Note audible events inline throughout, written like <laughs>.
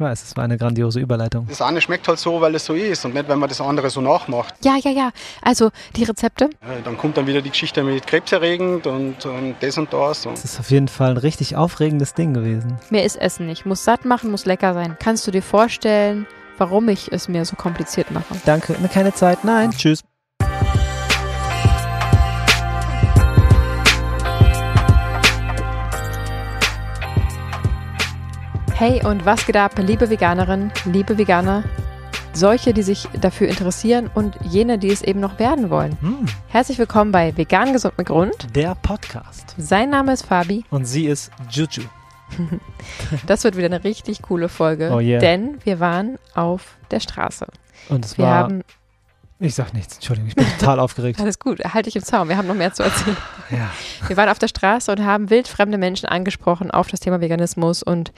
Ich weiß, es war eine grandiose Überleitung. Das eine schmeckt halt so, weil es so ist und nicht, wenn man das andere so nachmacht. Ja, ja, ja. Also die Rezepte. Ja, dann kommt dann wieder die Geschichte mit krebserregend und, und das und das. Und Es ist auf jeden Fall ein richtig aufregendes Ding gewesen. Mir ist Essen nicht. Muss satt machen, muss lecker sein. Kannst du dir vorstellen, warum ich es mir so kompliziert mache? Danke, ne, keine Zeit, nein, tschüss. Hey und was geht ab, liebe Veganerin, liebe Veganer, solche, die sich dafür interessieren und jene, die es eben noch werden wollen. Hm, Herzlich willkommen bei Vegan Gesund mit Grund. der Podcast. Sein Name ist Fabi. Und sie ist Juju. <laughs> Das wird wieder eine richtig coole Folge, Oh yeah. denn wir waren auf der Straße. Und es Wir war. haben, Ich sag nichts, Entschuldigung, ich bin <laughs> total aufgeregt. alles gut, halte ich im Zaum, wir haben noch mehr zu erzählen. Ja. Wir waren auf der Straße und haben wildfremde Menschen angesprochen auf das Thema Veganismus und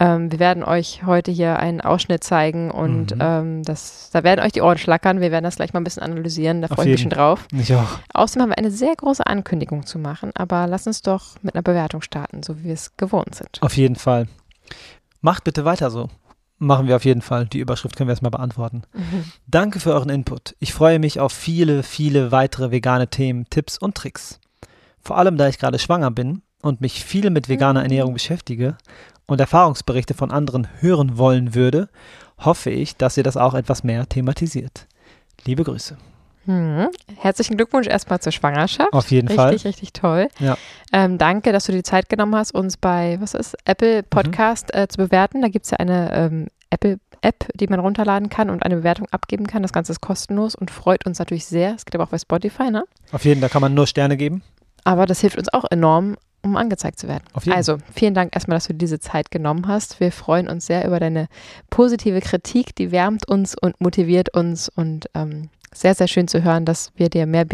ähm, wir werden euch heute hier einen Ausschnitt zeigen und Mhm. ähm, das, da werden euch die Ohren schlackern. Wir werden das gleich mal ein bisschen analysieren, da freue ich mich schon drauf. Ich auch. Außerdem haben wir eine sehr große Ankündigung zu machen, aber lass uns doch mit einer Bewertung starten, so wie wir es gewohnt sind. Auf jeden Fall. Macht bitte weiter so. Machen wir auf jeden Fall. Die Überschrift können wir erstmal beantworten. Mhm. Danke für euren Input. Ich freue mich auf viele, viele weitere vegane Themen, Tipps und Tricks. Vor allem, da ich gerade schwanger bin und mich viel mit veganer Mhm. Ernährung beschäftige und Erfahrungsberichte von anderen hören wollen würde, hoffe ich, dass ihr das auch etwas mehr thematisiert. Liebe Grüße. Mhm. Herzlichen Glückwunsch erstmal zur Schwangerschaft. Auf jeden richtig, Fall. richtig toll. Ja. Ähm, danke, dass du dir die Zeit genommen hast, uns bei, was ist, Apple Mhm. Podcast äh, zu bewerten. Da gibt es ja eine ähm, Apple App, die man runterladen kann und eine Bewertung abgeben kann. Das Ganze ist kostenlos und freut uns natürlich sehr. Es geht aber auch bei Spotify, ne? Auf jeden Fall, da kann man nur Sterne geben. Aber das hilft uns auch enorm, um angezeigt zu werden. Auf jeden Also, vielen Dank erstmal, dass du dir diese Zeit genommen hast. Wir freuen uns sehr über deine positive Kritik. Die wärmt uns und motiviert uns und ähm, sehr, sehr schön zu hören, dass wir dir mehr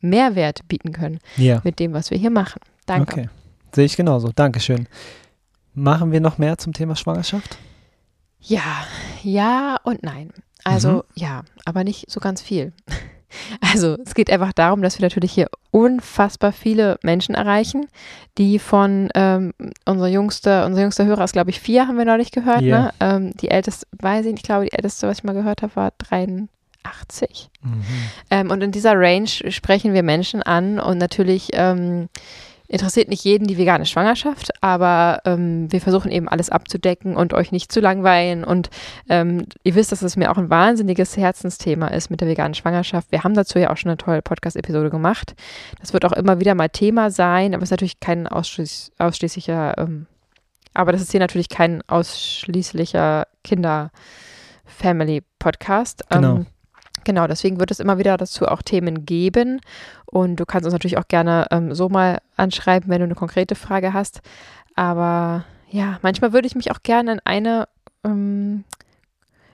Mehrwert bieten können Ja. mit dem, was wir hier machen. Danke. Okay. Sehe ich genauso. Dankeschön. Machen wir noch mehr zum Thema Schwangerschaft? Ja, ja und nein. Also Mhm. ja, aber nicht so ganz viel. <laughs> Also es geht einfach darum, dass wir natürlich hier unfassbar viele Menschen erreichen, die von ähm, unser jüngster, unser jüngster Hörer ist, glaube ich, vier, haben wir neulich gehört. Ja. Ne? Ähm, die älteste, weiß ich nicht, ich glaube, die älteste, was ich mal gehört habe, war 83. Mhm. Ähm, und in dieser Range sprechen wir Menschen an und natürlich ähm, interessiert nicht jeden die vegane Schwangerschaft, aber ähm, wir versuchen eben alles abzudecken und euch nicht zu langweilen. Und ähm, ihr wisst, dass es mir auch ein wahnsinniges Herzensthema ist mit der veganen Schwangerschaft. Wir haben dazu ja auch schon eine tolle Podcast-Episode gemacht. Das wird auch immer wieder mal Thema sein, aber es ist natürlich kein ausschließ ausschließlicher, ähm, aber das ist hier natürlich kein ausschließlicher Kinder-Family-Podcast. Genau. Genau, deswegen wird es immer wieder dazu auch Themen geben. Und du kannst uns natürlich auch gerne ähm, so mal anschreiben, wenn du eine konkrete Frage hast. Aber ja, manchmal würde ich mich auch gerne in eine ähm,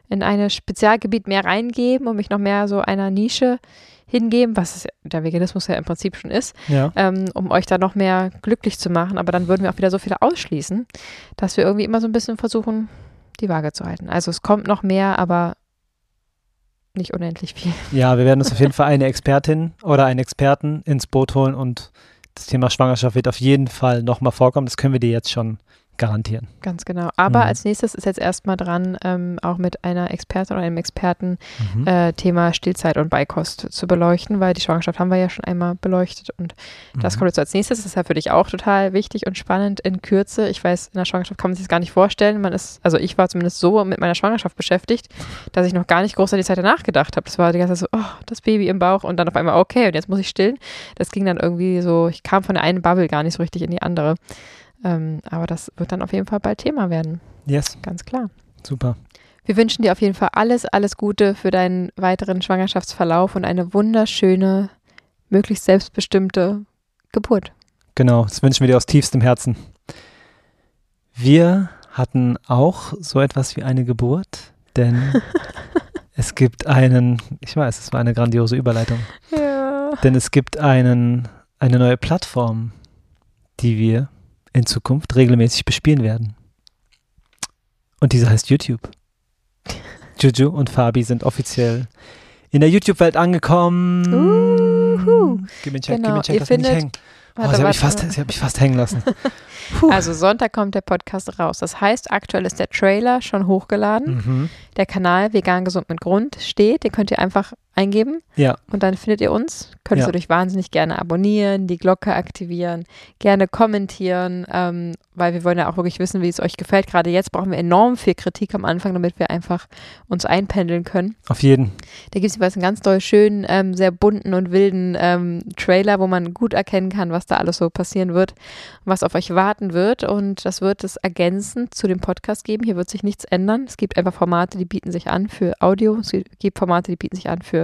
in ein Spezialgebiet mehr reingeben und mich noch mehr so einer Nische hingeben, was der Veganismus ja im Prinzip schon ist, Ja. ähm, um euch da noch mehr glücklich zu machen. Aber dann würden wir auch wieder so viele ausschließen, dass wir irgendwie immer so ein bisschen versuchen, die Waage zu halten. Also es kommt noch mehr, aber nicht unendlich viel. Ja, wir werden uns auf jeden Fall eine Expertin oder einen Experten ins Boot holen und das Thema Schwangerschaft wird auf jeden Fall nochmal vorkommen. Das können wir dir jetzt schon garantieren. Ganz genau. Aber Mhm. als nächstes ist jetzt erstmal dran, ähm, auch mit einer Expertin oder einem Experten Mhm. äh, Thema Stillzeit und Beikost zu beleuchten, weil die Schwangerschaft haben wir ja schon einmal beleuchtet und das Mhm. kommt jetzt als nächstes. Das ist ja für dich auch total wichtig und spannend in Kürze. Ich weiß, in der Schwangerschaft kann man sich das gar nicht vorstellen. Man ist, also ich war zumindest so mit meiner Schwangerschaft beschäftigt, dass ich noch gar nicht groß an die Zeit danach gedacht habe. Das war die ganze Zeit so, oh, das Baby im Bauch und dann auf einmal, okay, und jetzt muss ich stillen. Das ging dann irgendwie so, ich kam von der einen Bubble gar nicht so richtig in die andere. Ähm, aber das wird dann auf jeden Fall bald Thema werden, Yes, ganz klar. super. Wir wünschen dir auf jeden Fall alles, alles Gute für deinen weiteren Schwangerschaftsverlauf und eine wunderschöne, möglichst selbstbestimmte Geburt. Genau, das wünschen wir dir aus tiefstem Herzen. Wir hatten auch so etwas wie eine Geburt, denn <laughs> es gibt einen, ich weiß, es war eine grandiose Überleitung, Ja. denn es gibt einen, eine neue Plattform, die wir in Zukunft regelmäßig bespielen werden. Und diese heißt YouTube. <laughs> Juju und Fabi sind offiziell in der YouTube-Welt angekommen. Uhu. Gib mir einen Check, gib mir Genau, einen Check, lass mich. Oh, habe ich, fast- das hab ich fast hängen lassen. <laughs> Also Sonntag kommt der Podcast raus. Das heißt, aktuell ist der Trailer schon hochgeladen. Mhm. Der Kanal Vegan Gesund mit Grund steht. Den könnt ihr einfach eingeben Ja, und dann findet ihr uns. Könntest Ja. du dich wahnsinnig gerne abonnieren, die Glocke aktivieren, gerne kommentieren, ähm, weil wir wollen ja auch wirklich wissen, wie es euch gefällt. Gerade jetzt brauchen wir enorm viel Kritik am Anfang, damit wir einfach uns einpendeln können. auf jeden. Da gibt es jeweils einen ganz doll schönen, ähm, sehr bunten und wilden ähm, Trailer, wo man gut erkennen kann, was da alles so passieren wird, was auf euch warten wird. Und das wird es ergänzend zu dem Podcast geben. Hier wird sich nichts ändern. Es gibt einfach Formate, die bieten sich an für Audio. Es gibt Formate, die bieten sich an für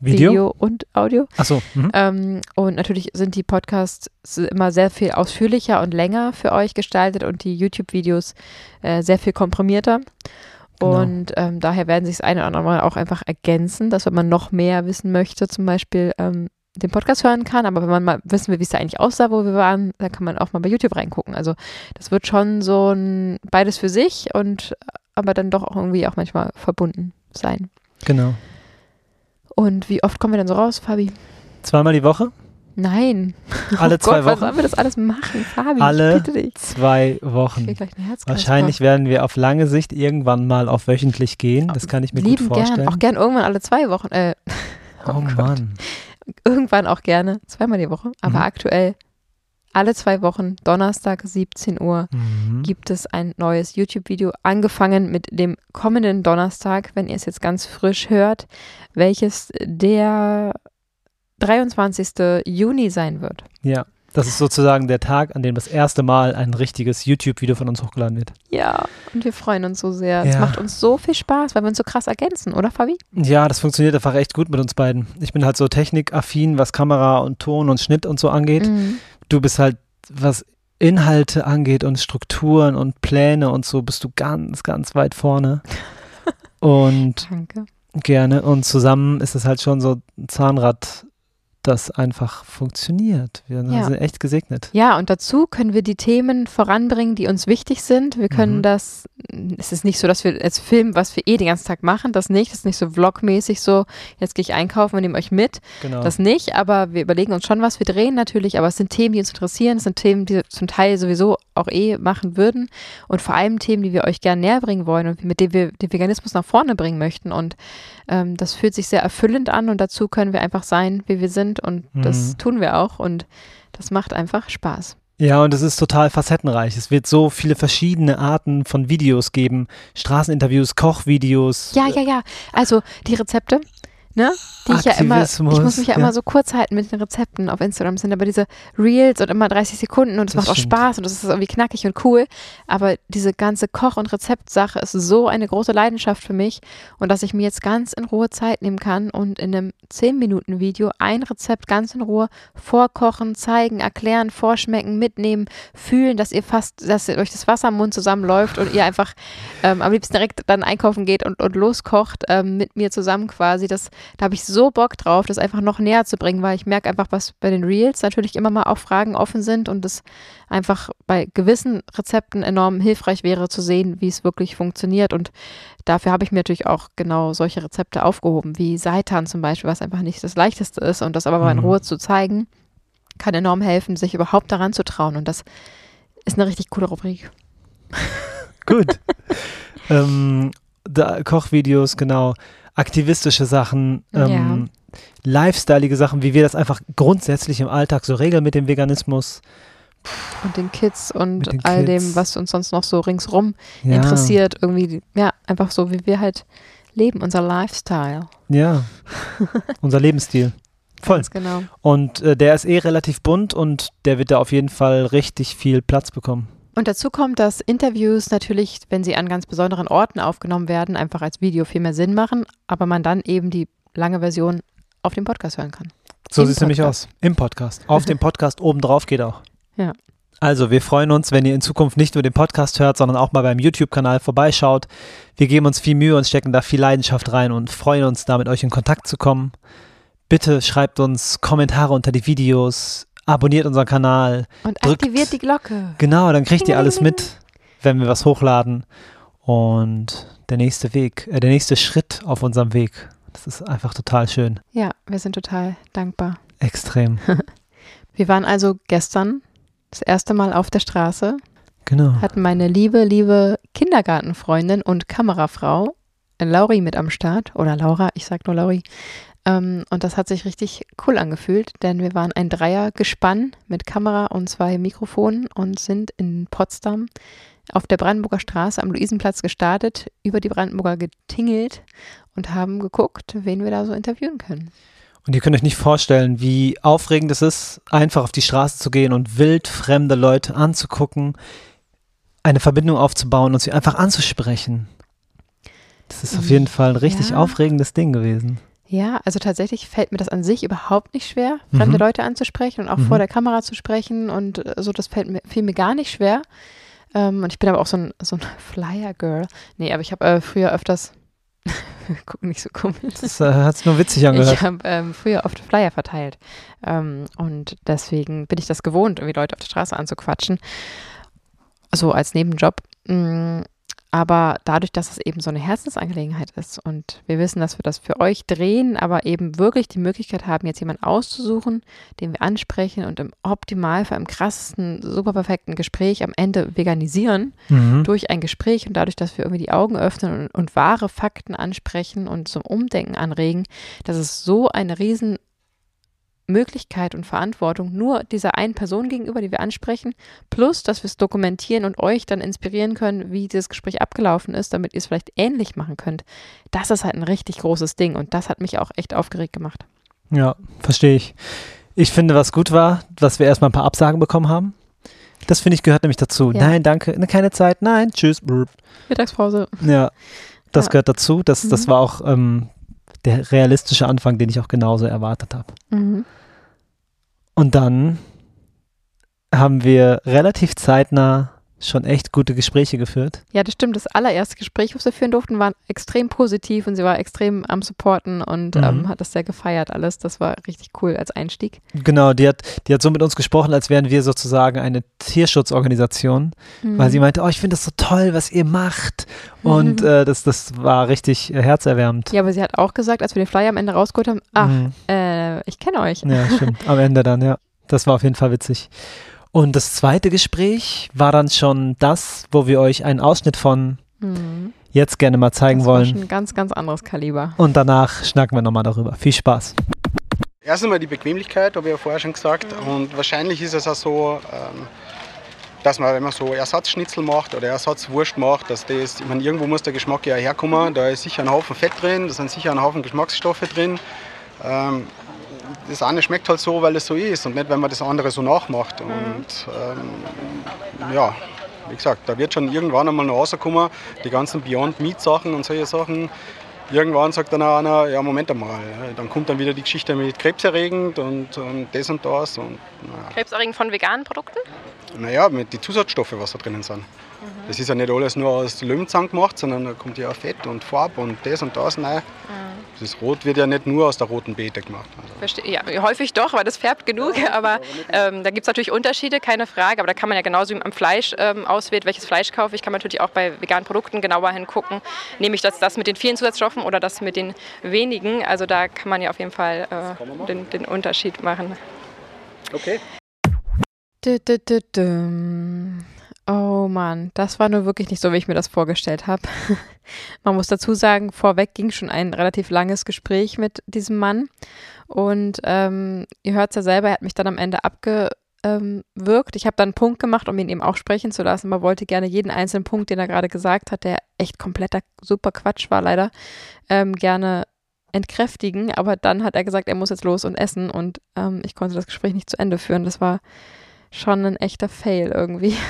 Video? Video, und Audio. Achso. Mhm. Ähm, und natürlich sind die Podcasts immer sehr viel ausführlicher und länger für euch gestaltet und die YouTube-Videos äh, sehr viel komprimierter. Genau. Und ähm, daher werden sich das eine oder andere Mal auch einfach ergänzen, dass wenn man noch mehr wissen möchte, zum Beispiel ähm, den Podcast hören kann. Aber wenn man mal wissen will, wie es da eigentlich aussah, wo wir waren, dann kann man auch mal bei YouTube reingucken. Also das wird schon so ein beides für sich und aber dann doch auch irgendwie auch manchmal verbunden sein. Genau. Und wie oft kommen wir denn so raus, Fabi? Zweimal die Woche? Nein. Alle oh zwei Gott, Wochen? sollen wir das alles machen, Fabi? Alle. Zwei Wochen. Wahrscheinlich werden wir auf lange Sicht irgendwann mal auf wöchentlich gehen. Das kann ich mir Lieben gut vorstellen. gern, auch gern irgendwann alle zwei Wochen. Äh, <laughs> oh Gott. Mann. Irgendwann auch gerne, zweimal die Woche. Aber Mhm. aktuell alle zwei Wochen, Donnerstag 17 Uhr, Mhm. gibt es ein neues YouTube-Video, angefangen mit dem kommenden Donnerstag, wenn ihr es jetzt ganz frisch hört, welches der 23. Juni sein wird. Ja, das ist sozusagen der Tag, an dem das erste Mal ein richtiges YouTube-Video von uns hochgeladen wird. Ja, und wir freuen uns so sehr. Es Ja. macht uns so viel Spaß, weil wir uns so krass ergänzen, oder Fabi? Ja, das funktioniert einfach echt gut mit uns beiden. Ich bin halt so technikaffin, was Kamera und Ton und Schnitt und so angeht. Mhm. Du bist halt, was Inhalte angeht und Strukturen und Pläne und so, bist du ganz, ganz weit vorne. <laughs> und Danke. gerne. Und zusammen ist es halt schon so ein Zahnrad, das einfach funktioniert. Wir Ja. sind echt gesegnet. Ja, und dazu können wir die Themen voranbringen, die uns wichtig sind. Wir können Mhm. das, es ist nicht so, dass wir jetzt filmen, was wir eh den ganzen Tag machen, das nicht. Das ist nicht so vlogmäßig so, jetzt gehe ich einkaufen und nehme euch mit. Genau. Das nicht, aber wir überlegen uns schon was. Wir drehen natürlich, aber es sind Themen, die uns interessieren. Es sind Themen, die wir zum Teil sowieso auch eh machen würden. Und vor allem Themen, die wir euch gerne näher bringen wollen und mit denen wir den Veganismus nach vorne bringen möchten. Und ähm, das fühlt sich sehr erfüllend an und dazu können wir einfach sein, wie wir sind. Und das Mhm. tun wir auch. Und das macht einfach Spaß. Ja, und es ist total facettenreich. Es wird so viele verschiedene Arten von Videos geben. Straßeninterviews, Kochvideos. Ja, ja, ja. Also die Rezepte, ne? Die ich ja immer, ich muss mich ja, ja. immer so kurz halten mit den Rezepten auf Instagram. Sind aber diese Reels und immer 30 Sekunden und es macht auch stimmt. Spaß und das ist irgendwie knackig und cool. Aber diese ganze Koch- und Rezeptsache ist so eine große Leidenschaft für mich und dass ich mir jetzt ganz in Ruhe Zeit nehmen kann und in einem 10-Minuten-Video ein Rezept ganz in Ruhe vorkochen, zeigen, erklären, vorschmecken, mitnehmen, fühlen, dass ihr fast, dass ihr euch das Wasser im Mund zusammenläuft und ihr einfach ähm, am liebsten direkt dann einkaufen geht und, und loskocht ähm, mit mir zusammen quasi. Das, da habe ich so Bock drauf, das einfach noch näher zu bringen, weil ich merke einfach, was bei den Reels natürlich immer mal auch Fragen offen sind und es einfach bei gewissen Rezepten enorm hilfreich wäre zu sehen, wie es wirklich funktioniert. Und dafür habe ich mir natürlich auch genau solche Rezepte aufgehoben, wie Seitan zum Beispiel, was einfach nicht das leichteste ist und das aber mal in Mhm. Ruhe zu zeigen, kann enorm helfen, sich überhaupt daran zu trauen. Und das ist eine richtig coole Rubrik. Gut. <laughs> ähm, da, Kochvideos, genau. Aktivistische Sachen, ähm, lifestyleige Sachen, wie wir das einfach grundsätzlich im Alltag so regeln mit dem Veganismus. Und den Kids und den all Kids. dem, was uns sonst noch so ringsrum Ja, interessiert. Irgendwie, ja, einfach so, wie wir halt leben, unser Lifestyle. Ja, <laughs> unser Lebensstil. Voll. Ganz genau. Und äh, der ist eh relativ bunt und der wird da auf jeden Fall richtig viel Platz bekommen. Und dazu kommt, dass Interviews natürlich, wenn sie an ganz besonderen Orten aufgenommen werden, einfach als Video viel mehr Sinn machen, aber man dann eben die lange Version auf dem Podcast hören kann. So sieht es nämlich aus. Im Podcast. Auf dem Podcast obendrauf geht auch. <laughs> Ja. Also, wir freuen uns, wenn ihr in Zukunft nicht nur den Podcast hört, sondern auch mal beim YouTube-Kanal vorbeischaut. Wir geben uns viel Mühe und stecken da viel Leidenschaft rein und freuen uns, da mit euch in Kontakt zu kommen. Bitte schreibt uns Kommentare unter die Videos, abonniert unseren Kanal. Und Drückt- aktiviert die Glocke. Genau, dann kriegt ihr alles mit, wenn wir was hochladen. Und der nächste Weg, äh, der nächste Schritt auf unserem Weg, das ist einfach total schön. Ja, wir sind total dankbar. Extrem. <laughs> Wir waren also gestern das erste Mal auf der Straße, Genau. hatten meine liebe, liebe Kindergartenfreundin und Kamerafrau äh, Lauri mit am Start. Oder Laura, ich sag nur Lauri. Ähm, und das hat sich richtig cool angefühlt, denn wir waren ein Dreiergespann mit Kamera und zwei Mikrofonen und sind in Potsdam auf der Brandenburger Straße am Luisenplatz gestartet, über die Brandenburger getingelt und haben geguckt, wen wir da so interviewen können. Und ihr könnt euch nicht vorstellen, wie aufregend es ist, einfach auf die Straße zu gehen und wild fremde Leute anzugucken, eine Verbindung aufzubauen und sie einfach anzusprechen. Das ist auf jeden Fall ein richtig Ja. aufregendes Ding gewesen. Ja, also tatsächlich fällt mir das an sich überhaupt nicht schwer, fremde Mhm. Leute anzusprechen und auch Mhm. vor der Kamera zu sprechen und äh, so, das fällt mir, fiel mir gar nicht schwer. Ähm, und ich bin aber auch so ein, so ein <laughs> Flyer-Girl. Nee, aber ich habe äh, früher öfters, <laughs> guck nicht so komisch. Das äh, hat sich nur witzig angehört. Ich habe ähm, früher oft Flyer verteilt. Ähm, und deswegen bin ich das gewohnt, irgendwie Leute auf der Straße anzuquatschen. So als Nebenjob. Mm, Aber dadurch, dass es eben so eine Herzensangelegenheit ist und wir wissen, dass wir das für euch drehen, aber eben wirklich die Möglichkeit haben, jetzt jemanden auszusuchen, den wir ansprechen und im Optimalfall, im krassesten, super perfekten Gespräch am Ende veganisieren, Mhm. durch ein Gespräch und dadurch, dass wir irgendwie die Augen öffnen und, und wahre Fakten ansprechen und zum Umdenken anregen, das ist so eine riesen Möglichkeit und Verantwortung nur dieser einen Person gegenüber, die wir ansprechen, plus, dass wir es dokumentieren und euch dann inspirieren können, wie dieses Gespräch abgelaufen ist, damit ihr es vielleicht ähnlich machen könnt. Das ist halt ein richtig großes Ding und das hat mich auch echt aufgeregt gemacht. Ja, verstehe ich. Ich finde, was gut war, dass wir erstmal ein paar Absagen bekommen haben. Das finde ich gehört nämlich dazu. Ja. Nein, danke, ne, keine Zeit, nein, tschüss. Mittagspause. Ja, das Ja. gehört dazu. Das, das Mhm. war auch ähm, der realistische Anfang, den ich auch genauso erwartet habe. Mhm. Und dann haben wir relativ zeitnah schon echt gute Gespräche geführt. Ja, das stimmt. Das allererste Gespräch, was wir führen durften, war extrem positiv und sie war extrem am Supporten und Mhm. ähm, hat das sehr gefeiert alles. Das war richtig cool als Einstieg. Genau, die hat, die hat so mit uns gesprochen, als wären wir sozusagen eine Tierschutzorganisation, weil Mhm. sie meinte, oh, ich finde das so toll, was ihr macht. Und Mhm. äh, das, das war richtig äh, herzerwärmend. Ja, aber sie hat auch gesagt, als wir den Flyer am Ende rausgeholt haben, ach, Mhm. äh, ich kenne euch. Ja, stimmt. Am Ende dann, ja. Das war auf jeden Fall witzig. Und das zweite Gespräch war dann schon das, wo wir euch einen Ausschnitt von Mhm. jetzt gerne mal zeigen das wollen. schon ein ganz, ganz anderes Kaliber. Und danach schnacken wir nochmal darüber. Viel Spaß. Erst einmal die Bequemlichkeit, habe ich ja vorher schon gesagt. Und wahrscheinlich ist es auch so, ähm, dass man, wenn man so Ersatzschnitzel macht oder Ersatzwurst macht, dass das, ich meine, irgendwo muss der Geschmack ja herkommen. Da ist sicher ein Haufen Fett drin, da sind sicher ein Haufen Geschmacksstoffe drin. Ähm, das eine schmeckt halt so, weil es so ist und nicht, wenn man das andere so nachmacht. Und ähm, ja, wie gesagt, da wird schon irgendwann einmal noch rauskommen, die ganzen Beyond Meat Sachen und solche Sachen. Irgendwann sagt dann auch einer, ja Moment einmal, ja, dann kommt dann wieder die Geschichte mit krebserregend und, und das und das und naja. Krebserregend von veganen Produkten? Naja, mit den Zusatzstoffe, was da drinnen sind. Das ist ja nicht alles nur aus Löwenzahn gemacht, sondern da kommt ja auch Fett und Farbe und das und das rein. Das Rot wird ja nicht nur aus der roten Beete gemacht. Also. Verste ja, häufig doch, weil das färbt genug. Aber ähm, da gibt es natürlich Unterschiede, keine Frage. Aber da kann man ja genauso wie am Fleisch ähm, auswählt, welches Fleisch kaufe ich, kann man natürlich auch bei veganen Produkten genauer hingucken. Nehme ich das, das mit den vielen Zusatzstoffen oder das mit den wenigen? Also da kann man ja auf jeden Fall äh, den, den Unterschied machen. Okay. Oh Mann, das war nur wirklich nicht so, wie ich mir das vorgestellt habe. <laughs> Man muss dazu sagen, vorweg ging schon ein relativ langes Gespräch mit diesem Mann. Und ähm, ihr hört es ja selber, er hat mich dann am Ende abgewürgt. Ich habe dann einen Punkt gemacht, um ihn eben auch sprechen zu lassen, aber wollte gerne jeden einzelnen Punkt, den er gerade gesagt hat, der echt kompletter super Quatsch war leider, ähm, gerne entkräftigen. Aber dann hat er gesagt, er muss jetzt los und essen und ähm, ich konnte das Gespräch nicht zu Ende führen. Das war schon ein echter Fail irgendwie. <laughs>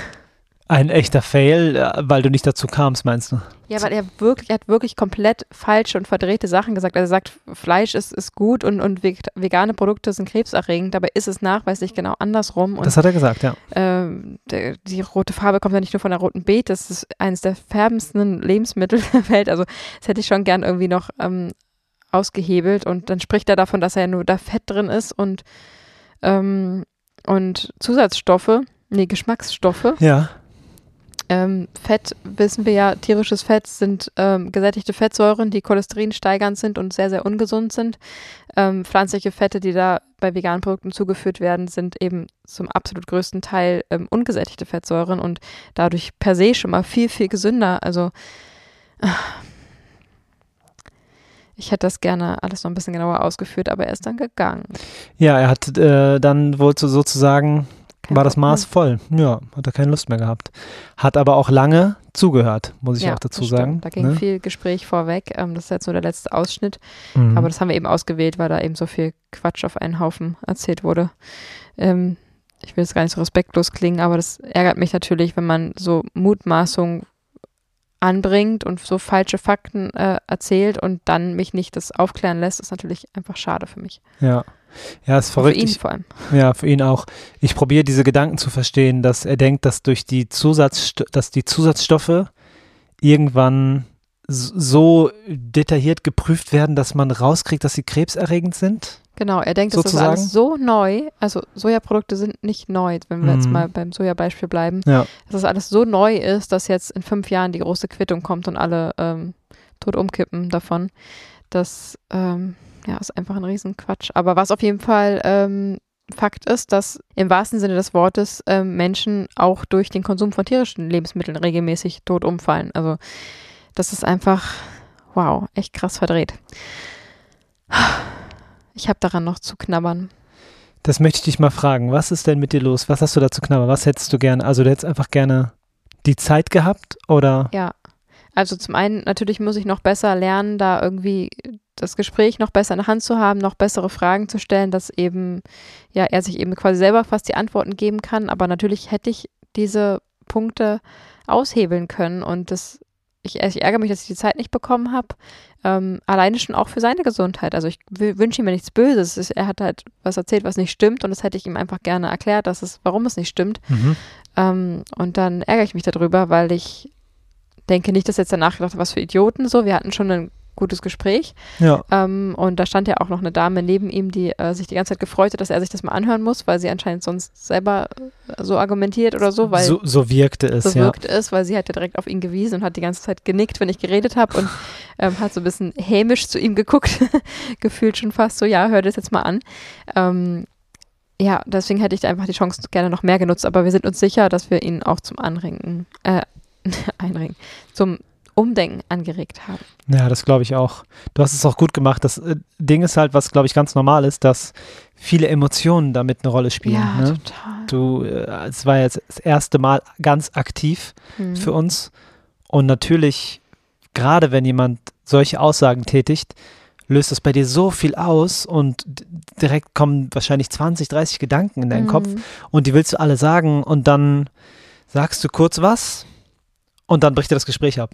Ein echter Fail, äh, weil du nicht dazu kamst, meinst du? Ja, weil er wirklich, er hat wirklich komplett falsche und verdrehte Sachen gesagt. Er sagt, Fleisch ist, ist gut und, und veg- vegane Produkte sind krebserregend, dabei ist es nachweislich genau andersrum. Und Das hat er gesagt, ja. ähm, der, die rote Farbe kommt ja nicht nur von der roten Beete, das ist eines der färbendsten Lebensmittel <laughs> der Welt. Also das hätte ich schon gern irgendwie noch ähm, ausgehebelt. Und dann spricht er davon, dass ja nur da Fett drin ist und, ähm, und Zusatzstoffe, nee, Geschmacksstoffe. Ja. Ähm, Fett, wissen wir ja, tierisches Fett sind ähm, gesättigte Fettsäuren, die Cholesterin steigernd sind und sehr, sehr ungesund sind. Ähm, pflanzliche Fette, die da bei veganen Produkten zugeführt werden, sind eben zum absolut größten Teil ähm, ungesättigte Fettsäuren und dadurch per se schon mal viel, viel gesünder. Also ich hätte das gerne alles noch ein bisschen genauer ausgeführt, aber er ist dann gegangen. Ja, er hat äh, dann wohl so, sozusagen Kein war das. Maß voll. Ja, hat er keine Lust mehr gehabt. Hat aber auch lange zugehört, muss ich Ja, auch dazu sagen. Da ging ne? viel Gespräch vorweg. Ähm, das ist jetzt nur der letzte Ausschnitt. Mhm. Aber das haben wir eben ausgewählt, weil da eben so viel Quatsch auf einen Haufen erzählt wurde. Ähm, ich will jetzt gar nicht so respektlos klingen, aber das ärgert mich natürlich, wenn man so Mutmaßungen anbringt und so falsche Fakten äh, erzählt und dann mich nicht das aufklären lässt, ist natürlich einfach schade für mich. ja. Ja, ist Und Für verrückt. ihn Ich, vor allem. ja, für ihn auch. Ich probiere diese Gedanken zu verstehen, dass er denkt, dass durch die Zusatzsto dass die Zusatzstoffe irgendwann so detailliert geprüft werden, dass man rauskriegt, dass sie krebserregend sind. Genau, er denkt, das ist Sozusagen? alles so neu. Also Sojaprodukte sind nicht neu, wenn wir jetzt Mhm. mal beim Sojabeispiel bleiben. Ja. Dass das alles so neu ist, dass jetzt in fünf Jahren die große Quittung kommt und alle ähm, tot umkippen davon. Das ähm, ja, ist einfach ein Riesenquatsch. Aber was auf jeden Fall ähm, Fakt ist, dass im wahrsten Sinne des Wortes ähm, Menschen auch durch den Konsum von tierischen Lebensmitteln regelmäßig tot umfallen. Also das ist einfach, wow, echt krass verdreht. Ich habe daran noch zu knabbern. Das möchte ich dich mal fragen. Was ist denn mit dir los? Was hast du da zu knabbern? Was hättest du gerne? Also, du hättest einfach gerne die Zeit gehabt oder? Ja, also zum einen natürlich muss ich noch besser lernen, da irgendwie das Gespräch noch besser in der Hand zu haben, noch bessere Fragen zu stellen, dass eben, ja, er sich eben quasi selber fast die Antworten geben kann. Aber natürlich hätte ich diese Punkte aushebeln können und das, ich, ich ärgere mich, dass ich die Zeit nicht bekommen habe. Ähm, alleine schon auch für seine Gesundheit. Also ich wünsche ihm ja nichts Böses. Es- Er hat halt was erzählt, was nicht stimmt und das hätte ich ihm einfach gerne erklärt, dass es, warum es nicht stimmt. Mhm. Ähm, und dann ärgere ich mich darüber, weil ich denke nicht, dass jetzt danach gedacht was für Idioten so. Wir hatten schon ein gutes Gespräch. Ja. Ähm, und da stand ja auch noch eine Dame neben ihm, die äh, sich die ganze Zeit gefreut hat, dass er sich das mal anhören muss, weil sie anscheinend sonst selber äh, so argumentiert oder so, weil so, so wirkte es, so ja. wirkt es, weil sie hat ja direkt auf ihn gewiesen und hat die ganze Zeit genickt, wenn ich geredet habe und ähm, hat so ein bisschen hämisch zu ihm geguckt, <laughs> gefühlt schon fast so, ja, hör das jetzt mal an. Ähm, ja, deswegen hätte ich einfach die Chance gerne noch mehr genutzt, aber wir sind uns sicher, dass wir ihn auch zum Anregen, äh, <laughs> Einregen, zum Umdenken angeregt haben. Ja, das glaube ich auch. Du hast es auch gut gemacht. Das äh, Ding ist halt, was glaube ich ganz normal ist, dass viele Emotionen damit eine Rolle spielen. ja, ne? total. Du, äh, es war jetzt das erste Mal ganz aktiv Hm. für uns. Und natürlich, gerade wenn jemand solche Aussagen tätigt, löst das bei dir so viel aus und direkt kommen wahrscheinlich 20, 30 Gedanken in deinen Mhm. Kopf und die willst du alle sagen und dann sagst du kurz was und dann bricht dir das Gespräch ab.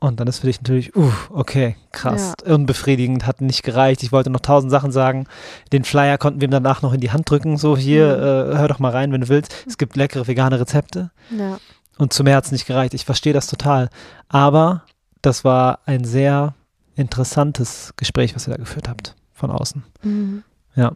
Und dann ist für dich natürlich, uh, okay, krass, unbefriedigend, hat nicht gereicht. Ich wollte noch tausend Sachen sagen. Den Flyer konnten wir ihm danach noch in die Hand drücken. So, hier, äh, hör doch mal rein, wenn du willst. Es gibt leckere vegane Rezepte. Ja. Und zu mehr hat es nicht gereicht. Ich verstehe das total. Aber das war ein sehr interessantes Gespräch, was ihr da geführt habt von außen. Mhm. Ja.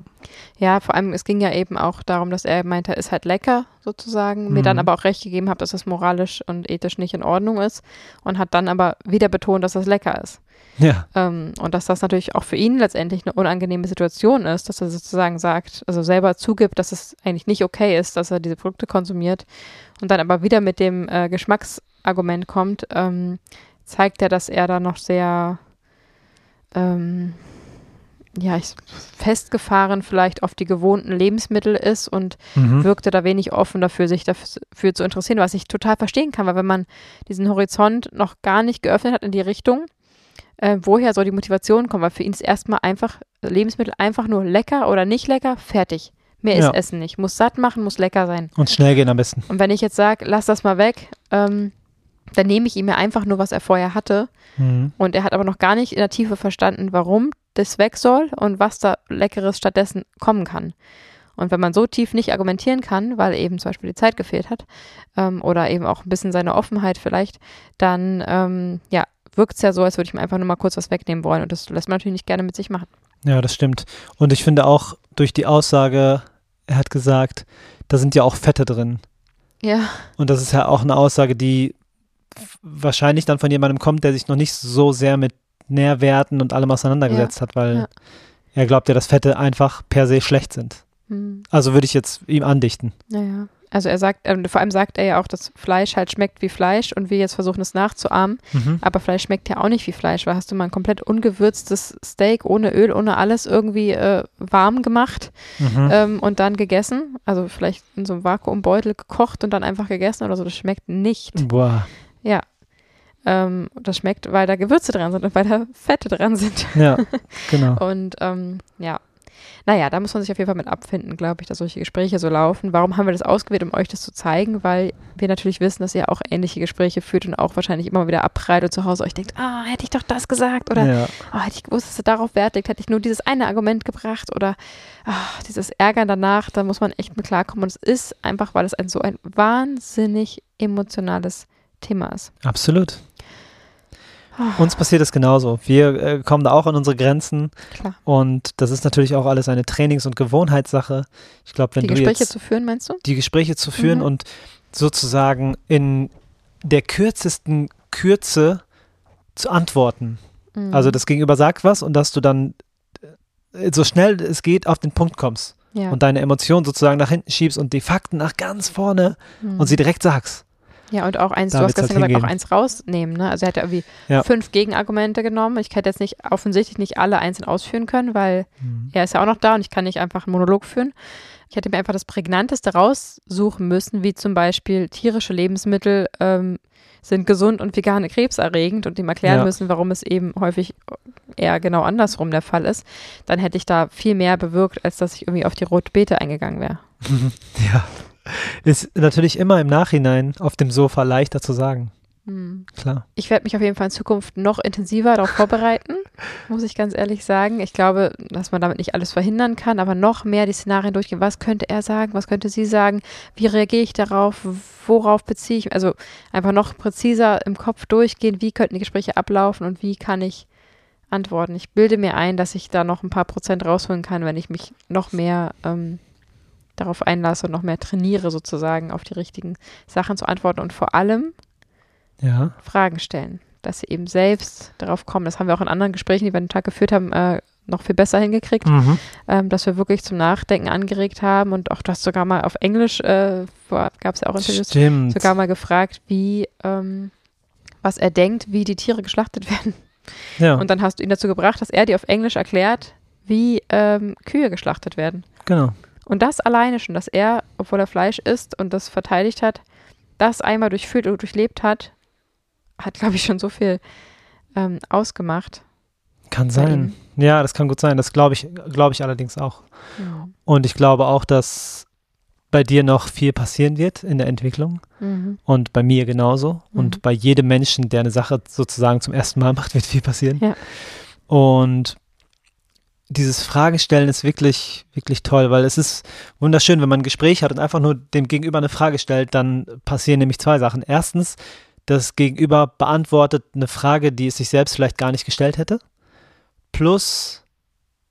Ja, vor allem, es ging ja eben auch darum, dass er meinte, ist halt lecker sozusagen, mir dann Mhm. aber auch recht gegeben hat, dass das moralisch und ethisch nicht in Ordnung ist und hat dann aber wieder betont, dass das lecker ist. Ja. Ähm, und dass das natürlich auch für ihn letztendlich eine unangenehme Situation ist, dass er sozusagen sagt, also selber zugibt, dass es eigentlich nicht okay ist, dass er diese Produkte konsumiert und dann aber wieder mit dem äh, Geschmacksargument kommt, ähm, zeigt er, dass er da noch sehr ähm, ja, ich, festgefahren vielleicht auf die gewohnten Lebensmittel ist und Mhm. wirkte da wenig offen dafür, sich dafür zu interessieren, was ich total verstehen kann, weil wenn man diesen Horizont noch gar nicht geöffnet hat in die Richtung, äh, woher soll die Motivation kommen? Weil für ihn ist erstmal einfach Lebensmittel einfach nur lecker oder nicht lecker, fertig. Mehr ist Ja. Essen nicht. Muss satt machen, muss lecker sein. Und schnell gehen am besten. Und wenn ich jetzt sage, lass das mal weg, ähm, dann nehme ich ihm ja einfach nur, was er vorher hatte. Mhm. Und er hat aber noch gar nicht in der Tiefe verstanden, warum das weg soll und was da Leckeres stattdessen kommen kann. Und wenn man so tief nicht argumentieren kann, weil eben zum Beispiel die Zeit gefehlt hat ähm, oder eben auch ein bisschen seine Offenheit vielleicht, dann ähm, ja, wirkt es ja so, als würde ich mir einfach nur mal kurz was wegnehmen wollen. Und das lässt man natürlich nicht gerne mit sich machen. Ja, das stimmt. Und ich finde auch durch die Aussage, er hat gesagt, da sind ja auch Fette drin. Ja. Und das ist ja auch eine Aussage, die wahrscheinlich dann von jemandem kommt, der sich noch nicht so sehr mit Nährwerten und allem auseinandergesetzt hat, weil Ja. er glaubt ja, dass Fette einfach per se schlecht sind. Hm. Also würde ich jetzt ihm andichten. Naja. Also er sagt, ähm, vor allem sagt er ja auch, dass Fleisch halt schmeckt wie Fleisch und wir jetzt versuchen es nachzuahmen. Mhm. Aber Fleisch schmeckt ja auch nicht wie Fleisch, weil hast du mal ein komplett ungewürztes Steak ohne Öl, ohne alles irgendwie äh, warm gemacht Mhm. ähm, und dann gegessen. Also vielleicht in so einem Vakuumbeutel gekocht und dann einfach gegessen oder so. Das schmeckt nicht. Boah. Ja. Ähm, das schmeckt, weil da Gewürze dran sind und weil da Fette dran sind. Ja, <laughs> genau. Und ähm, ja. Naja, da muss man sich auf jeden Fall mit abfinden, glaube ich, dass solche Gespräche so laufen. Warum haben wir das ausgewählt, um euch das zu zeigen? Weil wir natürlich wissen, dass ihr auch ähnliche Gespräche führt und auch wahrscheinlich immer wieder und zu Hause euch denkt, ah, hätte ich doch das gesagt oder Ja. oh, hätte ich gewusst, dass er darauf Wert legt, hätte ich nur dieses eine Argument gebracht oder ah, dieses Ärgern danach, da muss man echt mit klarkommen. Und es ist einfach, weil es ein so ein wahnsinnig emotionales Thema ist. Absolut. Ah, Uns passiert es genauso. Wir äh, kommen da auch an unsere Grenzen klar. und das ist natürlich auch alles eine Trainings- und Gewohnheitssache. Ich glaube, wenn Die du Gespräche jetzt zu führen, meinst du? die Gespräche zu führen Mhm. und sozusagen in der kürzesten Kürze zu antworten. Mhm. Also das Gegenüber sagt was und dass du dann äh, so schnell es geht auf den Punkt kommst ja. und deine Emotionen sozusagen nach hinten schiebst und die Fakten nach ganz vorne Mhm. und sie direkt sagst. Ja, und auch eins, Da du hast halt gestern gesagt, auch eins rausnehmen. Ne? Also er hat ja irgendwie Ja. fünf Gegenargumente genommen. Ich hätte jetzt nicht offensichtlich nicht alle einzeln ausführen können, weil er ist ja auch noch da und ich kann nicht einfach einen Monolog führen. Ich hätte mir einfach das Prägnanteste raussuchen müssen, wie zum Beispiel tierische Lebensmittel ähm, sind gesund und vegane krebserregend und ihm erklären Ja. müssen, warum es eben häufig eher genau andersrum der Fall ist. Dann hätte ich da viel mehr bewirkt, als dass ich irgendwie auf die rote Beete eingegangen wäre. <laughs> Ja. Ist natürlich immer im Nachhinein auf dem Sofa leichter zu sagen. Hm. Klar. Ich werde mich auf jeden Fall in Zukunft noch intensiver darauf <laughs> vorbereiten, muss ich ganz ehrlich sagen. Ich glaube, dass man damit nicht alles verhindern kann, aber noch mehr die Szenarien durchgehen. Was könnte er sagen? Was könnte sie sagen? Wie reagiere ich darauf? Worauf beziehe ich? Also einfach noch präziser im Kopf durchgehen. Wie könnten die Gespräche ablaufen und wie kann ich antworten? Ich bilde mir ein, dass ich da noch ein paar Prozent rausholen kann, wenn ich mich noch mehr ähm, darauf einlasse und noch mehr trainiere, sozusagen auf die richtigen Sachen zu antworten und vor allem Ja. Fragen stellen, dass sie eben selbst darauf kommen. Das haben wir auch in anderen Gesprächen, die wir den Tag geführt haben, äh, noch viel besser hingekriegt, Mhm. ähm, dass wir wirklich zum Nachdenken angeregt haben und auch das sogar mal auf Englisch, äh, gab es ja auch Interviews, Stimmt. sogar mal gefragt, wie, ähm, was er denkt, wie die Tiere geschlachtet <laughs> werden. ja, Und dann hast du ihn dazu gebracht, dass er dir auf Englisch erklärt, wie ähm, Kühe geschlachtet werden. genau. Und das alleine schon, dass er, obwohl er Fleisch isst und das verteidigt hat, das einmal durchfühlt und durchlebt hat, hat, glaube ich, schon so viel ähm, ausgemacht. Kann sein. Ja, das kann gut sein. Das glaube ich, glaube ich allerdings auch. Ja. Und ich glaube auch, dass bei dir noch viel passieren wird in der Entwicklung Mhm. und bei mir genauso. Mhm. Und bei jedem Menschen, der eine Sache sozusagen zum ersten Mal macht, <laughs> wird viel passieren. Ja. Und dieses Fragenstellen ist wirklich, wirklich toll, weil es ist wunderschön, wenn man ein Gespräch hat und einfach nur dem Gegenüber eine Frage stellt, dann passieren nämlich zwei Sachen. Erstens, das Gegenüber beantwortet eine Frage, die es sich selbst vielleicht gar nicht gestellt hätte. Plus,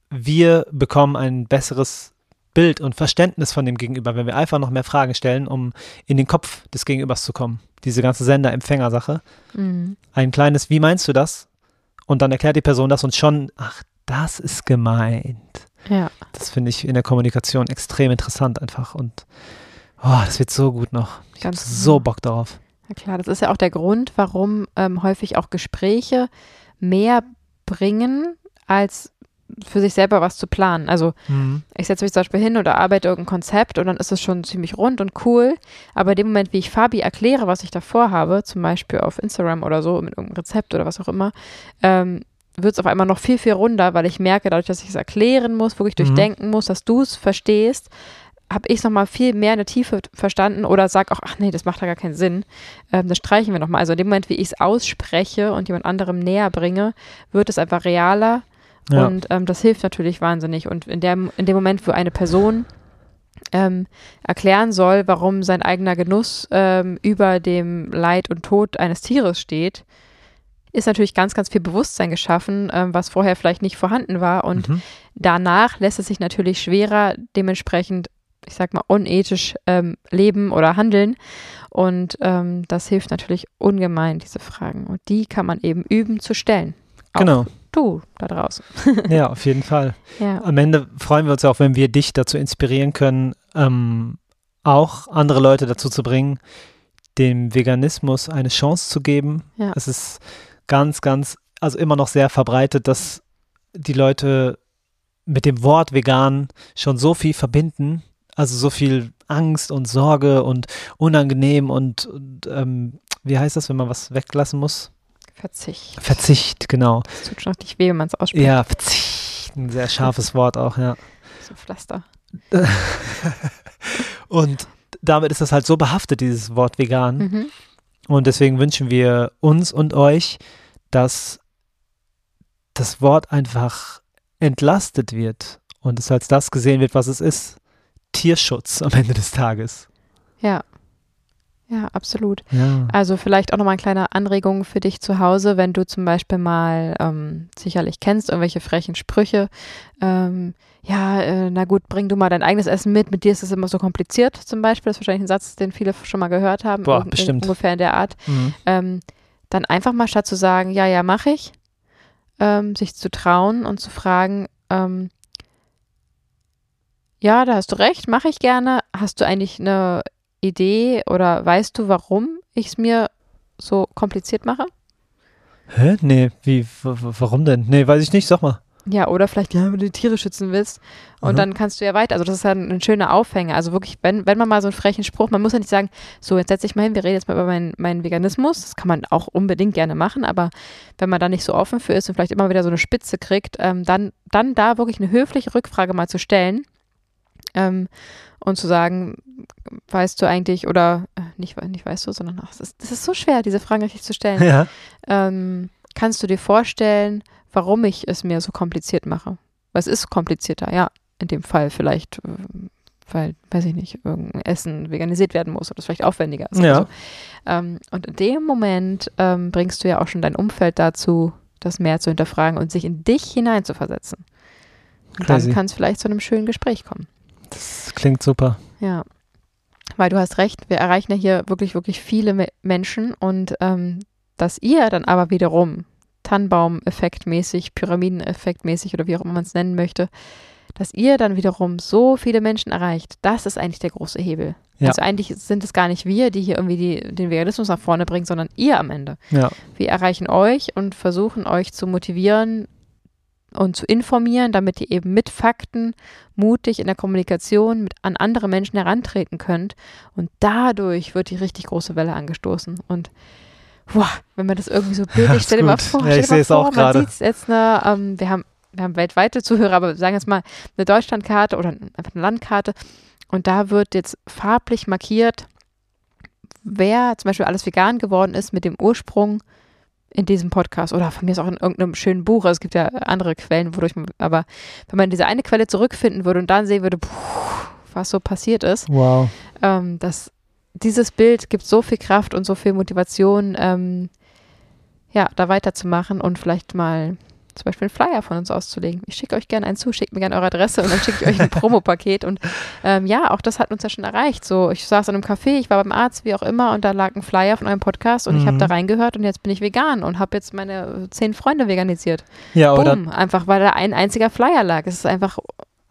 wir bekommen ein besseres Bild und Verständnis von dem Gegenüber, wenn wir einfach noch mehr Fragen stellen, um in den Kopf des Gegenübers zu kommen. Diese ganze Sender-Empfänger-Sache. Mhm. Ein kleines, wie meinst du das? Und dann erklärt die Person das und schon, ach, das ist gemeint. Ja. Das finde ich in der Kommunikation extrem interessant einfach und oh, das wird so gut noch. Ich habe Ganz genau. so Bock darauf. Ja klar, das ist ja auch der Grund, warum ähm, häufig auch Gespräche mehr bringen, als für sich selber was zu planen. Also ich setze mich zum Beispiel hin oder arbeite irgendein Konzept und dann ist es schon ziemlich rund und cool. Aber in dem Moment, wie ich Fabi erkläre, was ich davor habe, zum Beispiel auf Instagram oder so, mit irgendeinem Rezept oder was auch immer, ähm, wird es auf einmal noch viel, viel runder, weil ich merke, dadurch, dass ich es erklären muss, wirklich Mhm. durchdenken muss, dass du es verstehst, habe ich es nochmal viel mehr in der Tiefe verstanden oder sag auch, ach nee, das macht ja gar keinen Sinn. Ähm, das streichen wir nochmal. Also in dem Moment, wie ich es ausspreche und jemand anderem näher bringe, wird es einfach realer Ja. und ähm, das hilft natürlich wahnsinnig. Und in, der, in dem Moment, wo eine Person ähm, erklären soll, warum sein eigener Genuss ähm, über dem Leid und Tod eines Tieres steht, ist natürlich ganz, ganz viel Bewusstsein geschaffen, ähm, was vorher vielleicht nicht vorhanden war. Und Mhm. danach lässt es sich natürlich schwerer, dementsprechend ich sag mal, unethisch ähm, leben oder handeln. Und ähm, das hilft natürlich ungemein, diese Fragen. Und die kann man eben üben zu stellen. Auch Genau. Du da draußen. <laughs> Ja, auf jeden Fall. Ja. Am Ende freuen wir uns auch, wenn wir dich dazu inspirieren können, ähm, auch andere Leute dazu zu bringen, dem Veganismus eine Chance zu geben. Ja. Es ist ganz, ganz, also immer noch sehr verbreitet, dass die Leute mit dem Wort vegan schon so viel verbinden, also so viel Angst und Sorge und unangenehm und, und ähm, wie heißt das, wenn man was weglassen muss? Verzicht. Verzicht, genau. Es tut schon richtig weh, wenn man es ausspricht. Ja, Verzicht, ein sehr scharfes Wort auch, ja. So Pflaster. <laughs> Und damit ist das halt so behaftet, dieses Wort vegan. Mhm. Und deswegen wünschen wir uns und euch, dass das Wort einfach entlastet wird und es als das gesehen wird, was es ist. Tierschutz am Ende des Tages. Ja. Ja, absolut. Ja. Also vielleicht auch nochmal eine kleine Anregung für dich zu Hause, wenn du zum Beispiel mal ähm, sicherlich kennst, irgendwelche frechen Sprüche. Ähm, ja, äh, na gut, bring du mal dein eigenes Essen mit. Mit dir ist es immer so kompliziert zum Beispiel. Das ist wahrscheinlich ein Satz, den viele schon mal gehört haben. Boah, bestimmt. Ungefähr in der Art. Mhm. Ähm, dann einfach mal statt zu sagen, ja, ja, mache ich, ähm, sich zu trauen und zu fragen, ähm, ja, da hast du recht, mache ich gerne. Hast du eigentlich eine Idee oder weißt du, warum ich es mir so kompliziert mache? Hä? Nee, wie, warum denn? Nee, weiß ich nicht, sag mal. Ja, oder vielleicht, ja, wenn du die Tiere schützen willst. Und Mhm. dann kannst du ja weiter. Also das ist ja ein, ein schöner Aufhänger. Also wirklich, wenn, wenn man mal so einen frechen Spruch, man muss ja nicht sagen, so, jetzt setze ich mal hin, wir reden jetzt mal über meinen, meinen Veganismus. Das kann man auch unbedingt gerne machen, aber wenn man da nicht so offen für ist und vielleicht immer wieder so eine Spitze kriegt, ähm, dann, dann da wirklich eine höfliche Rückfrage mal zu stellen ähm, und zu sagen, weißt du eigentlich, oder äh, nicht, nicht weißt du, sondern ach, das ist, das ist so schwer, diese Fragen richtig zu stellen. Ja. Ähm, kannst du dir vorstellen, warum ich es mir so kompliziert mache? Es ist komplizierter, ja. In dem Fall vielleicht, ähm, weil, weiß ich nicht, irgendein Essen veganisiert werden muss oder es vielleicht aufwendiger ist. Ja. So. ähm, und in dem Moment ähm, bringst du ja auch schon dein Umfeld dazu, das mehr zu hinterfragen und sich in dich hineinzuversetzen. Und dann kann es vielleicht zu einem schönen Gespräch kommen. Das klingt super. Ja. Weil du hast recht, wir erreichen ja hier wirklich, wirklich viele Me Menschen und ähm, dass ihr dann aber wiederum Tannenbaum-Effektmäßig, Pyramiden-Effektmäßig oder wie auch immer man es nennen möchte, dass ihr dann wiederum so viele Menschen erreicht, das ist eigentlich der große Hebel. Ja. Also eigentlich sind es gar nicht wir, die hier irgendwie die, den Veganismus nach vorne bringen, sondern ihr am Ende. Ja. Wir erreichen euch und versuchen euch zu motivieren und zu informieren, damit ihr eben mit Fakten mutig in der Kommunikation mit an andere Menschen herantreten könnt. Und dadurch wird die richtig große Welle angestoßen. Und boah, wenn man das irgendwie so Ja, bildlich, ist stell dir mal vor, Ja, ich sehe es auch man gerade. sieht jetzt eine, ähm, wir haben wir haben weltweite Zuhörer, aber sagen jetzt mal eine Deutschlandkarte oder einfach eine Landkarte und da wird jetzt farblich markiert, wer zum Beispiel alles vegan geworden ist mit dem Ursprung in diesem Podcast oder von mir ist auch in irgendeinem schönen Buch. Also es gibt ja andere Quellen, wodurch man, aber wenn man diese eine Quelle zurückfinden würde und dann sehen würde, puh, was so passiert ist, Wow. ähm, dass dieses Bild gibt so viel Kraft und so viel Motivation, ähm, ja, da weiterzumachen und vielleicht mal zum Beispiel einen Flyer von uns auszulegen. Ich schicke euch gerne einen zu, schickt mir gerne eure Adresse und dann schicke ich euch ein <laughs> Promopaket. Und ähm, ja, auch das hat uns ja schon erreicht. So, ich saß an einem Café, ich war beim Arzt, wie auch immer, und da lag ein Flyer von eurem Podcast und ich habe Mhm. da reingehört und jetzt bin ich vegan und habe jetzt meine zehn Freunde veganisiert. Ja, oder, Boom, einfach weil da ein einziger Flyer lag. Es ist einfach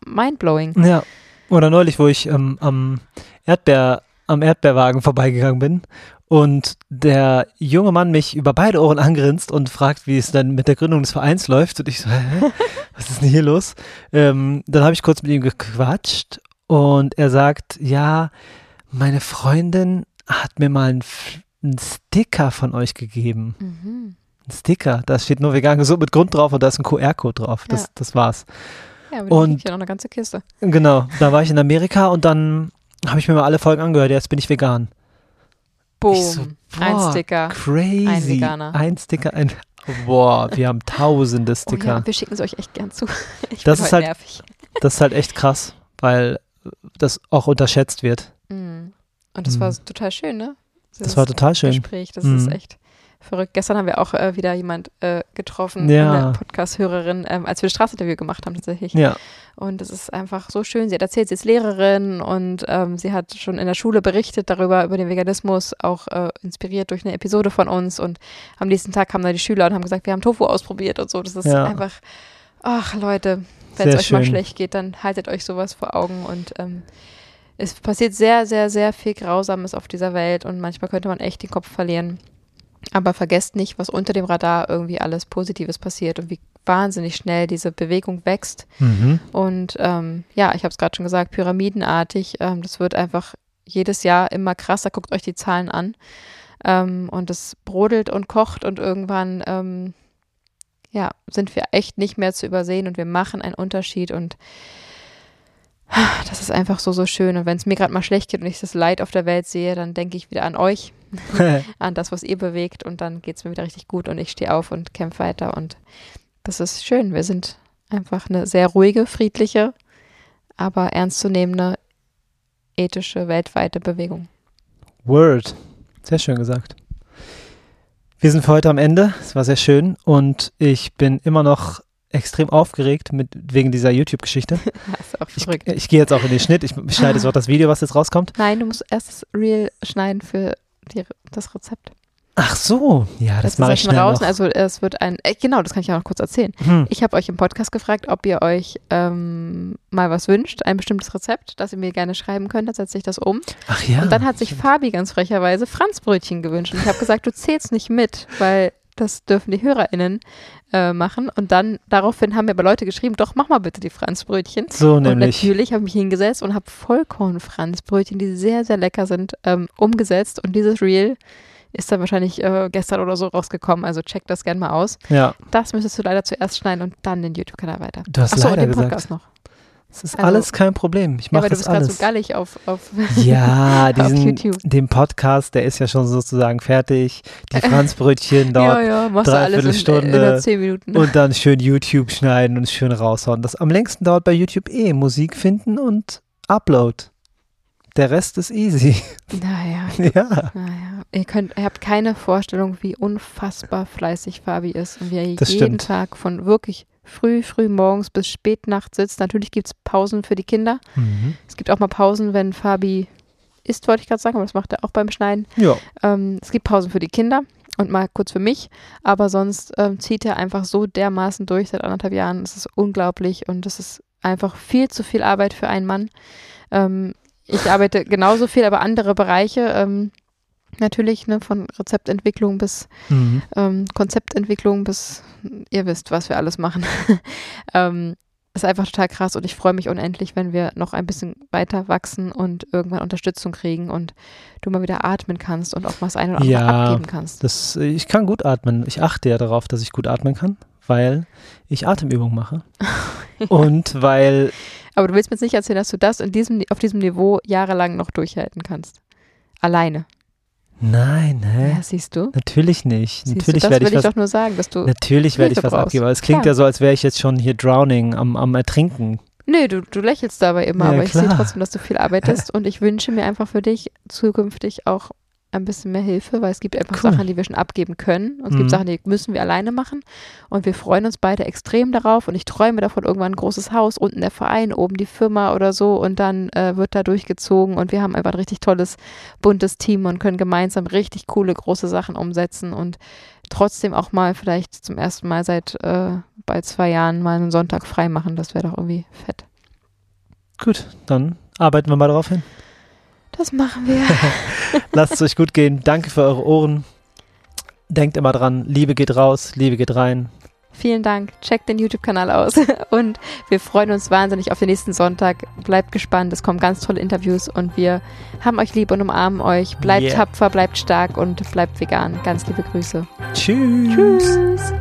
mindblowing. ja. oder neulich, wo ich ähm, am Erdbeer, am Erdbeerwagen vorbeigegangen bin und der junge Mann mich über beide Ohren angrinst und fragt, wie es dann mit der Gründung des Vereins läuft. Und ich so, <laughs> hä? was ist denn hier los? Ähm, dann habe ich kurz mit ihm gequatscht und er sagt, ja, meine Freundin hat mir mal einen, einen Sticker von euch gegeben. Mhm. Ein Sticker, da steht nur vegan gesund mit Grund drauf und da ist ein QR-Code drauf. Das, Ja. das war's. Ja, aber Und- und hier noch eine ganze Kiste. Genau, da war ich in Amerika und dann habe ich mir mal alle Folgen angehört. Jetzt bin ich vegan. Boom. So, ein boah, Sticker. Crazy. Ein Veganer. Ein Sticker, ein. Boah, wir haben tausende Oh Sticker. ja, wir schicken es euch echt gern zu. <laughs> Ich Das ist halt- nervig. Das ist halt echt krass, weil das auch unterschätzt wird. Mhm. Und das Mhm. war total schön, ne? Das war total schön. Gespräch, das Mhm. ist echt Verrückt. Gestern haben wir auch äh, wieder jemand äh, getroffen, Ja. eine Podcast-Hörerin, ähm, als wir das Straßinterview gemacht haben tatsächlich. Ja. Und es ist einfach so schön. Sie hat erzählt, sie ist Lehrerin und ähm, sie hat schon in der Schule berichtet darüber, über den Veganismus, auch äh, inspiriert durch eine Episode von uns. Und am nächsten Tag kamen da die Schüler und haben gesagt, wir haben Tofu ausprobiert und so. Das ist Ja. einfach, ach Leute, wenn es euch mal schön. schlecht geht, dann haltet euch sowas vor Augen. Und ähm, es passiert sehr, sehr, sehr viel Grausames auf dieser Welt und manchmal könnte man echt den Kopf verlieren. Aber vergesst nicht, was unter dem Radar irgendwie alles Positives passiert und wie wahnsinnig schnell diese Bewegung wächst. Mhm. Und ähm, ja, ich habe es gerade schon gesagt, pyramidenartig. Ähm, das wird einfach jedes Jahr immer krasser. Guckt euch die Zahlen an. Ähm, und es brodelt und kocht und irgendwann ähm, ja, sind wir echt nicht mehr zu übersehen und wir machen einen Unterschied und das ist einfach so, so schön. Und wenn es mir gerade mal schlecht geht und ich das Leid auf der Welt sehe, dann denke ich wieder an euch, <laughs> an das, was ihr bewegt und dann geht es mir wieder richtig gut und ich stehe auf und kämpfe weiter und das ist schön. Wir sind einfach eine sehr ruhige, friedliche, aber ernstzunehmende, ethische, weltweite Bewegung. Word. Sehr schön gesagt. Wir sind für heute am Ende. Es war sehr schön und ich bin immer noch extrem aufgeregt mit, wegen dieser YouTube-Geschichte. <laughs> Ich, ich gehe jetzt auch in den Schnitt. Ich schneide jetzt auch das Video, was jetzt rauskommt. Nein, du musst erst das Reel schneiden für die, das Rezept. Ach so. Ja, das, ist mache ja ich schon schnell raus. noch. Also es wird ein, äh, genau, das kann ich auch noch kurz erzählen. Hm. Ich habe euch im Podcast gefragt, ob ihr euch ähm, mal was wünscht, ein bestimmtes Rezept, das ihr mir gerne schreiben könnt, dann setze ich das um. Ach ja. Und dann hat sich Fabi ganz frecherweise Franzbrötchen gewünscht. Und ich habe gesagt, du zählst nicht mit, weil das dürfen die HörerInnen äh, machen. Und dann daraufhin haben mir aber Leute geschrieben, doch, mach mal bitte die Franzbrötchen. so Und nämlich. natürlich habe ich mich hingesetzt und habe Vollkorn-Franzbrötchen, die sehr, sehr lecker sind, ähm, umgesetzt. Und dieses Reel ist dann wahrscheinlich äh, gestern oder so rausgekommen. Also checkt das gerne mal aus. Ja, Das müsstest du leider zuerst schneiden und dann den YouTube-Kanal weiter. du hast Achso, und leider den Podcast gesagt. noch. Das ist Also- alles kein Problem. Ich Ja, mache aber du das bist gerade alles. so gallig auf, auf <laughs> ja, <laughs> auf diesen, YouTube. den Podcast, der ist ja schon sozusagen fertig. Die Franzbrötchen <laughs> dauert ja, ja, machst du alles in, in, in 10 Minuten. und dann schön YouTube schneiden und schön raushauen. Das am längsten dauert bei YouTube eh Musik finden und Upload. Der Rest ist easy. naja, ja, naja. Ihr, könnt, ihr habt keine Vorstellung, wie unfassbar fleißig Fabi ist und wie er Das jeden stimmt. Tag von wirklich früh, früh morgens bis spät nachts sitzt. Natürlich gibt es Pausen für die Kinder. mhm. Es gibt auch mal Pausen, wenn Fabi isst, wollte ich gerade sagen, aber das macht er auch beim Schneiden. ja. Ähm, es gibt Pausen für die Kinder und mal kurz für mich, aber sonst ähm, zieht er einfach so dermaßen durch seit anderthalb Jahren. Es ist unglaublich und es ist einfach viel zu viel Arbeit für einen Mann. Ähm, ich arbeite genauso viel, aber andere Bereiche. Natürlich, ne, von Rezeptentwicklung bis Mhm. ähm, Konzeptentwicklung bis ihr wisst, was wir alles machen. <laughs> ähm, ist einfach total krass und ich freue mich unendlich, wenn wir noch ein bisschen weiter wachsen und irgendwann Unterstützung kriegen und du mal wieder atmen kannst und auch mal das eine oder andere Ja. abgeben kannst. Das, ich kann gut atmen. Ich achte ja darauf, dass ich gut atmen kann, weil ich Atemübungen mache. <laughs> Und weil, Aber du willst mir jetzt nicht erzählen, dass du das in diesem, auf diesem Niveau jahrelang noch durchhalten kannst. Alleine. Nein, hä? Ja, siehst du? Natürlich nicht. Siehst Natürlich du, das werde will ich was doch nur sagen, dass du. Natürlich werde ich was brauchst. abgeben, aber es klingt Klar. ja so, als wäre ich jetzt schon hier drowning, am, am Ertrinken. Nee, du, du lächelst dabei immer, Ja, aber ich sehe klar. trotzdem, dass du viel arbeitest und ich wünsche mir einfach für dich zukünftig auch ein bisschen mehr Hilfe, weil es gibt einfach Cool. Sachen, die wir schon abgeben können und es Mhm. gibt Sachen, die müssen wir alleine machen und wir freuen uns beide extrem darauf und ich träume davon irgendwann ein großes Haus, unten der Verein, oben die Firma oder so und dann äh, wird da durchgezogen und wir haben einfach ein richtig tolles, buntes Team und können gemeinsam richtig coole, große Sachen umsetzen und trotzdem auch mal vielleicht zum ersten Mal seit äh, bald zwei Jahren mal einen Sonntag frei machen, das wäre doch irgendwie fett. Gut, dann arbeiten wir mal darauf hin. Das machen wir. <laughs> Lasst es euch gut gehen. Danke für eure Ohren. Denkt immer dran, Liebe geht raus, Liebe geht rein. Vielen Dank. Checkt den YouTube-Kanal aus. <laughs> Und wir freuen uns wahnsinnig auf den nächsten Sonntag. Bleibt gespannt. Es kommen ganz tolle Interviews und wir haben euch lieb und umarmen euch. Bleibt Yeah. tapfer, bleibt stark und bleibt vegan. Ganz liebe Grüße. Tschüss. Tschüss.